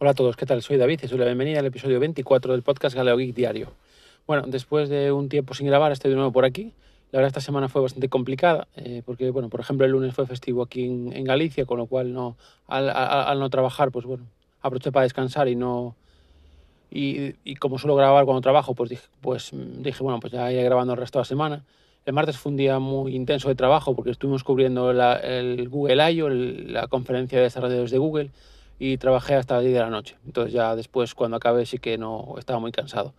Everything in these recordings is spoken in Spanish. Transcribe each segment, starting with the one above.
Hola a todos, ¿qué tal? Soy David y soy la bienvenida al episodio 24 del podcast Galeo Geek Diario. Bueno, después de un tiempo sin grabar, estoy de nuevo por aquí. La verdad, esta semana fue bastante complicada, eh, porque, bueno, por ejemplo, el lunes fue festivo aquí en, Galicia, con lo cual, no, al, no trabajar, pues bueno, aproveché para descansar y no... Y, como suelo grabar cuando trabajo, pues dije, pues dije, bueno, pues ya iré grabando el resto de la semana. El martes fue un día muy intenso de trabajo porque estuvimos cubriendo el Google I.O., la conferencia de desarrolladores de Google, y trabajé hasta las 10 de la noche. Entonces ya después cuando acabé sí que no estaba muy cansado.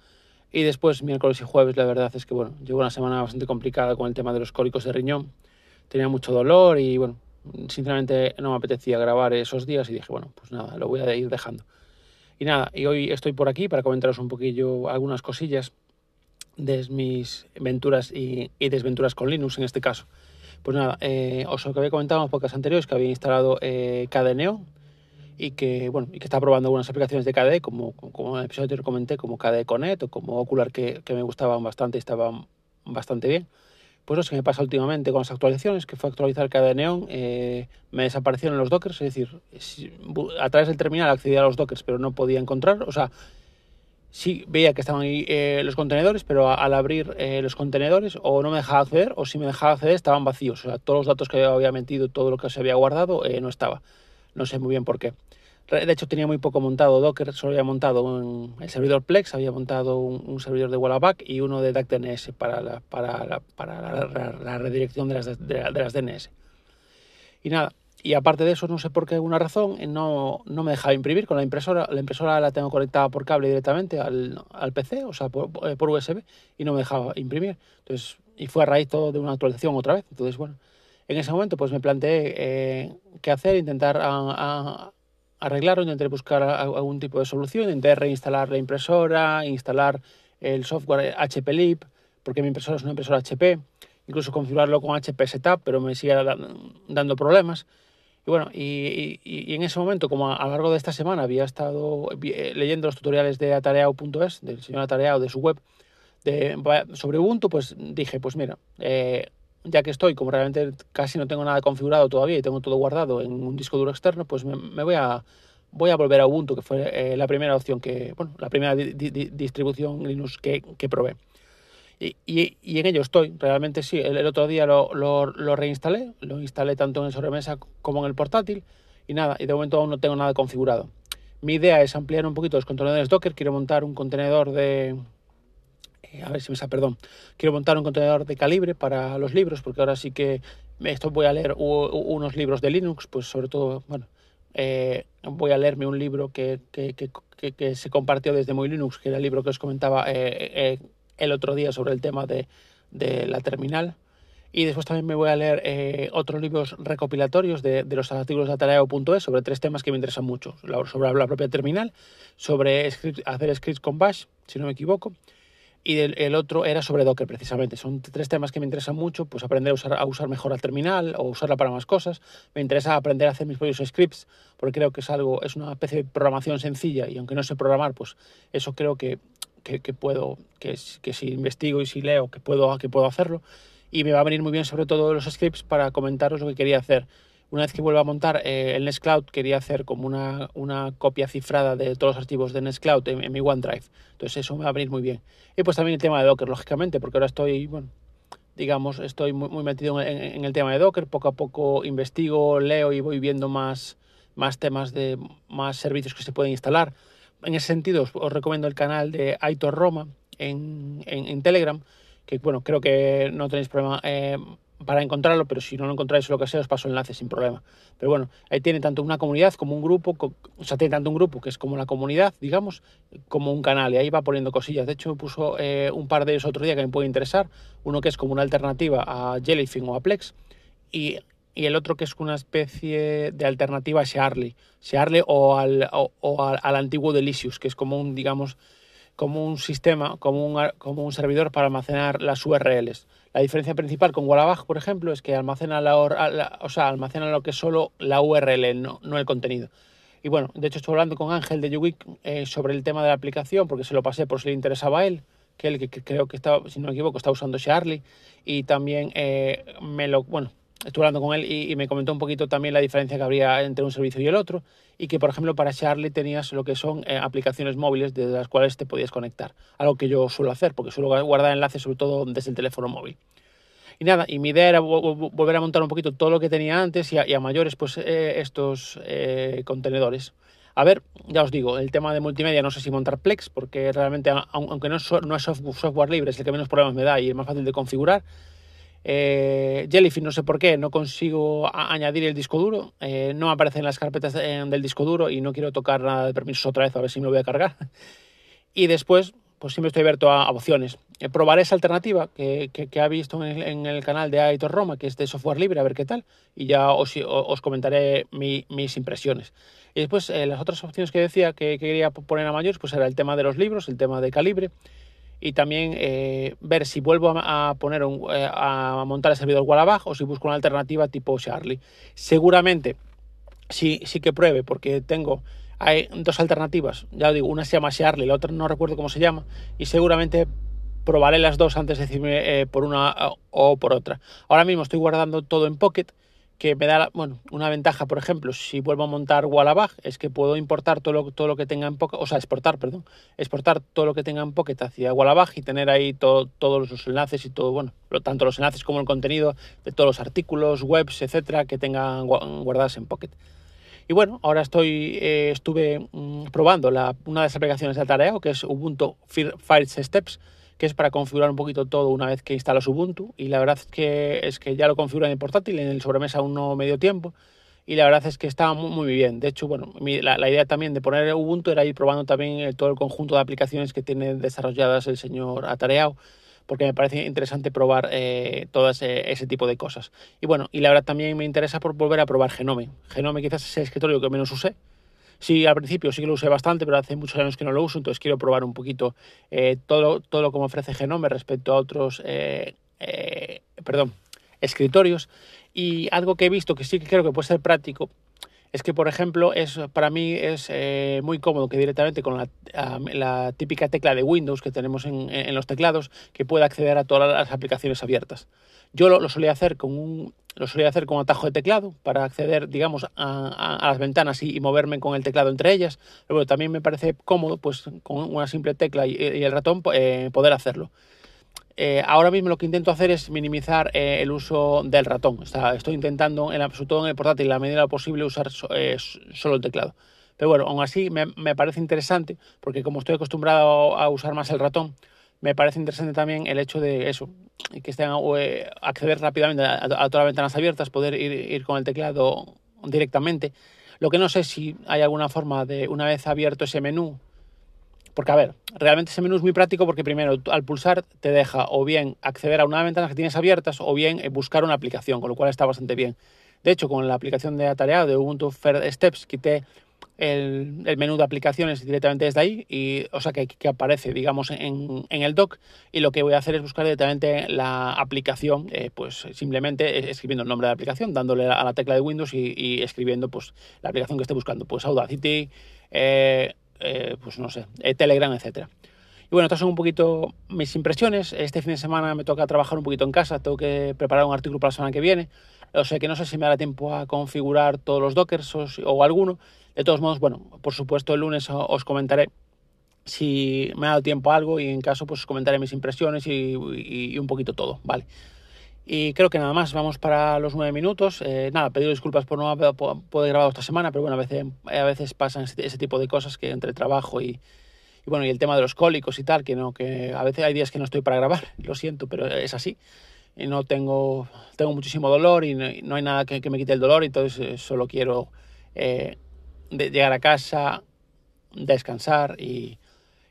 Y después miércoles y jueves la verdad es que bueno, llevo una semana bastante complicada con el tema de los cólicos de riñón. Tenía mucho dolor y bueno, sinceramente no me apetecía grabar esos días y dije, bueno, pues nada, lo voy a ir dejando. Y nada, y hoy estoy por aquí para comentaros un poquillo algunas cosillas de mis aventuras y, desventuras con Linux en este caso. Pues nada, eh, os lo que había comentado en los podcasts anteriores que había instalado eh, KDNeo, y que, bueno, y que está probando algunas aplicaciones de KDE, como, como en el episodio anterior comenté, como KDE Connect o como Ocular, que, que me gustaban bastante y estaban bastante bien. Pues lo que me pasa últimamente con las actualizaciones, que fue actualizar KDE Neon, eh, me desaparecieron los dockers, es decir, a través del terminal accedía a los dockers, pero no podía encontrar, o sea, sí veía que estaban ahí eh, los contenedores, pero al abrir eh, los contenedores o no me dejaba acceder, o si me dejaba acceder estaban vacíos, o sea, todos los datos que había metido, todo lo que se había guardado, no estaba. No sé muy bien por qué. De hecho, tenía muy poco montado Docker, solo había montado un, el servidor Plex, había montado un, servidor de Wallaback y uno de DNS para la, para la, para la, redirección de las, de, las, DNS. Y nada, y aparte de eso, no sé por qué alguna razón, no, no me dejaba imprimir con la impresora. La impresora la tengo conectada por cable directamente al, al PC, o sea, por, por, USB, y no me dejaba imprimir. Entonces, y fue a raíz todo de una actualización otra vez. Entonces, bueno, en ese momento pues me planteé eh, qué hacer, intentar a, arreglarlo, intenté buscar algún tipo de solución, intenté reinstalar la impresora, instalar el software HP Lib, porque mi impresora es una impresora HP, incluso configurarlo con HP Setup, pero me sigue dando problemas. Y bueno, y, en ese momento, como a, lo largo de esta semana había estado eh, leyendo los tutoriales de atareao.es, del señor Atareao, de su web, de, sobre Ubuntu, pues dije, pues mira, eh, ya que estoy, como realmente casi no tengo nada configurado todavía y tengo todo guardado en un disco duro externo, pues me, voy a volver a Ubuntu, que fue eh, la primera opción que, bueno, la primera distribución Linux que, probé. Y, y, en ello estoy, realmente sí. El, otro día lo, lo, lo, reinstalé, lo instalé tanto en el sobremesa como en el portátil y nada, y de momento aún no tengo nada configurado. Mi idea es ampliar un poquito los contenedores Docker, quiero montar un contenedor de, eh, a ver si me sale, perdón, quiero montar un contenedor de calibre para los libros, porque ahora sí que esto voy a leer unos libros de Linux, pues sobre todo, bueno, eh, voy a leerme un libro que, que, que, que, se compartió desde Muy Linux, que era el libro que os comentaba eh, el otro día sobre el tema de, de, la terminal. Y después también me voy a leer otros libros recopilatorios de, de los artículos de atareo.es sobre tres temas que me interesan mucho. Sobre la propia terminal, sobre hacer scripts con Bash, si no me equivoco, y el, otro era sobre Docker precisamente. Son tres temas que me interesan mucho, pues aprender a usar, a usar mejor la terminal o usarla para más cosas. Me interesa aprender a hacer mis propios scripts porque creo que es algo, es una especie de programación sencilla y aunque no sé programar, pues eso creo que, que, que puedo, que, que, si investigo y si leo, que puedo, que puedo hacerlo. Y me va a venir muy bien sobre todo los scripts para comentaros lo que quería hacer una vez que vuelva a montar eh, el Nextcloud, quería hacer como una, una, copia cifrada de todos los archivos de Nextcloud en, en, mi OneDrive. Entonces eso me va a venir muy bien. Y pues también el tema de Docker, lógicamente, porque ahora estoy, bueno, digamos, estoy muy, muy metido en, el tema de Docker. Poco a poco investigo, leo y voy viendo más, más temas de más servicios que se pueden instalar. En ese sentido, os, recomiendo el canal de Aitor Roma en, en, Telegram, que bueno, creo que no tenéis problema. Eh, para encontrarlo, pero si no lo encontráis lo que sea, os paso el enlace sin problema. Pero bueno, ahí tiene tanto una comunidad como un grupo, o sea, tiene tanto un grupo que es como la comunidad, digamos, como un canal, y ahí va poniendo cosillas. De hecho, me puso eh, un par de ellos otro día que me puede interesar, uno que es como una alternativa a Jellyfin o a Plex, y, el otro que es una especie de alternativa a Shearly, Shearly o al, o, al, antiguo Delicious, que es como un, digamos, como un sistema, como un, como un servidor para almacenar las URLs. La diferencia principal con Wallabag, por ejemplo, es que almacena, la, o sea, almacena lo que es solo la URL, no, no, el contenido. Y bueno, de hecho estoy hablando con Ángel de YouWeek eh, sobre el tema de la aplicación, porque se lo pasé por si le interesaba a él, que él que, creo que estaba, si no me equivoco, está usando Charlie. Y también eh, me lo, bueno, estuve hablando con él y, me comentó un poquito también la diferencia que habría entre un servicio y el otro y que, por ejemplo, para Charlie tenías lo que son eh, aplicaciones móviles desde las cuales te podías conectar, algo que yo suelo hacer porque suelo guardar enlaces sobre todo desde el teléfono móvil. Y nada, y mi idea era volver a montar un poquito todo lo que tenía antes y a, mayores pues eh, estos eh, contenedores. A ver, ya os digo, el tema de multimedia no sé si montar Plex, porque realmente, aunque no es, no es software libre, es el que menos problemas me da y es más fácil de configurar. Eh, Jellyfish no sé por qué, no consigo añadir el disco duro, eh, no aparece en las carpetas del disco duro y no quiero tocar nada de permisos otra vez a ver si me lo voy a cargar. Y después, pues siempre estoy abierto a, opciones. Eh, probaré esa alternativa que, que, ha visto en el, canal de Aitor Roma, que es de software libre, a ver qué tal, y ya os, os comentaré mis impresiones. Y después las otras opciones que decía que, quería poner a mayores, pues era el tema de los libros, el tema de calibre, y también eh, ver si vuelvo a, poner eh, a montar el servidor Wallabag o si busco una alternativa tipo Charlie. Seguramente sí, sí que pruebe porque tengo hay dos alternativas. Ya digo, una se llama Charlie, la otra no recuerdo cómo se llama y seguramente probaré las dos antes de decirme eh, por una o por otra. Ahora mismo estoy guardando todo en Pocket que me da bueno, una ventaja, por ejemplo, si vuelvo a montar Wallabag, es que puedo importar todo lo, todo lo que tenga en Pocket, o sea, exportar, perdón, exportar todo lo que tenga en Pocket hacia Wallabag y tener ahí todo, todos los enlaces y todo, bueno, tanto los enlaces como el contenido de todos los artículos, webs, etcétera, que tengan guardadas en Pocket. Y bueno, ahora estoy, eh, estuve mm, probando una de las aplicaciones de Atareo, que es Ubuntu Fire Steps, que es para configurar un poquito todo una vez que instalas Ubuntu. Y la verdad es que, es que ya lo configuro en el portátil, en el sobremesa aún no medio tiempo. Y la verdad es que está muy, bien. De hecho, bueno, la, idea también de poner Ubuntu era ir probando también todo el conjunto de aplicaciones que tiene desarrolladas el señor Atareao porque me parece interesante probar eh, todo ese, ese, tipo de cosas. Y bueno, y la verdad también me interesa por volver a probar Genome. Genome quizás es el escritorio que menos usé, Sí, al principio sí que lo usé bastante, pero hace muchos años que no lo uso, entonces quiero probar un poquito eh, todo, todo lo que me ofrece Genome respecto a otros, eh, eh, perdón, escritorios. Y algo que he visto que sí que creo que puede ser práctico es que, por ejemplo, es, para mí es muy cómodo que directamente con la, típica tecla de Windows que tenemos en, los teclados, que pueda acceder a todas las aplicaciones abiertas. Yo lo, lo solía hacer con un, lo hacer con atajo de teclado para acceder, digamos, a, las ventanas y, moverme con el teclado entre ellas. Pero también me parece cómodo, pues, con una simple tecla y, el ratón, eh, poder hacerlo. Eh, ahora mismo lo que intento hacer es minimizar eh, el uso del ratón. estoy intentando, en, sobre todo en el portátil, la medida posible, usar solo el teclado. Pero bueno, aún así me, parece interesante, porque como estoy acostumbrado a usar más el ratón, me parece interesante también el hecho de eso, que estén eh, acceder rápidamente a, todas las ventanas abiertas, poder ir, con el teclado directamente. Lo que no sé si hay alguna forma de, una vez abierto ese menú, porque a ver, realmente ese menú es muy práctico porque primero al pulsar te deja o bien acceder a una ventana que tienes abiertas o bien eh, buscar una aplicación, con lo cual está bastante bien. De hecho, con la aplicación de Atareado de Ubuntu Fair Steps quité el, menú de aplicaciones directamente desde ahí, y, o sea que, aparece, digamos, en, el dock. Y lo que voy a hacer es buscar directamente la aplicación, eh, pues simplemente escribiendo el nombre de la aplicación, dándole a la tecla de Windows y, escribiendo pues la aplicación que esté buscando, pues Audacity, eh, eh, pues no sé, Telegram, etcétera. Y bueno, estas son un poquito mis impresiones. Este fin de semana me toca trabajar un poquito en casa, tengo que preparar un artículo para la semana que viene. O sea que no sé si me dará tiempo a configurar todos los dockers o alguno. De todos modos, bueno, por supuesto el lunes os comentaré si me ha dado tiempo a algo y en caso pues os comentaré mis impresiones y, un poquito todo, ¿vale? Y creo que nada más, vamos para los nueve minutos. Eh, nada, pedir disculpas por no poder grabar esta semana, pero bueno, a veces, a veces pasan ese, tipo de cosas que entre trabajo y, bueno, y el tema de los cólicos y tal, que no, que a veces hay días que no estoy para grabar, lo siento, pero es así. Y no tengo, tengo muchísimo dolor y no, hay nada que, me quite el dolor, entonces eh, solo quiero eh, de llegar a casa, descansar y,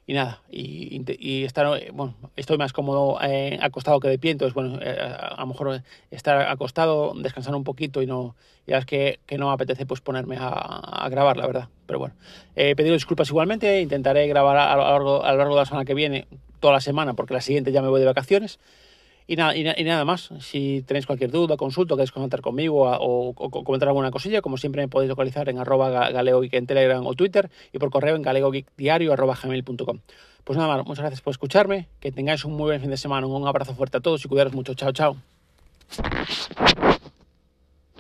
y nada, y, y, estar, bueno, estoy más cómodo eh, acostado que de pie, entonces, bueno, eh, a lo mejor estar acostado, descansar un poquito y no, ya es que, que no apetece pues ponerme a, a, grabar, la verdad, pero bueno, eh, pedido disculpas igualmente, intentaré grabar a, lo largo, a lo largo de la semana que viene, toda la semana, porque la siguiente ya me voy de vacaciones, y nada, y, nada más. Si tenéis cualquier duda, consulta, queréis comentar conmigo o, comentar alguna cosilla, como siempre me podéis localizar en arroba galeogeek en Telegram o Twitter y por correo en galeogeekdiario. Pues nada más, muchas gracias por escucharme, que tengáis un muy buen fin de semana, un abrazo fuerte a todos y cuidaros mucho. Chao, chao.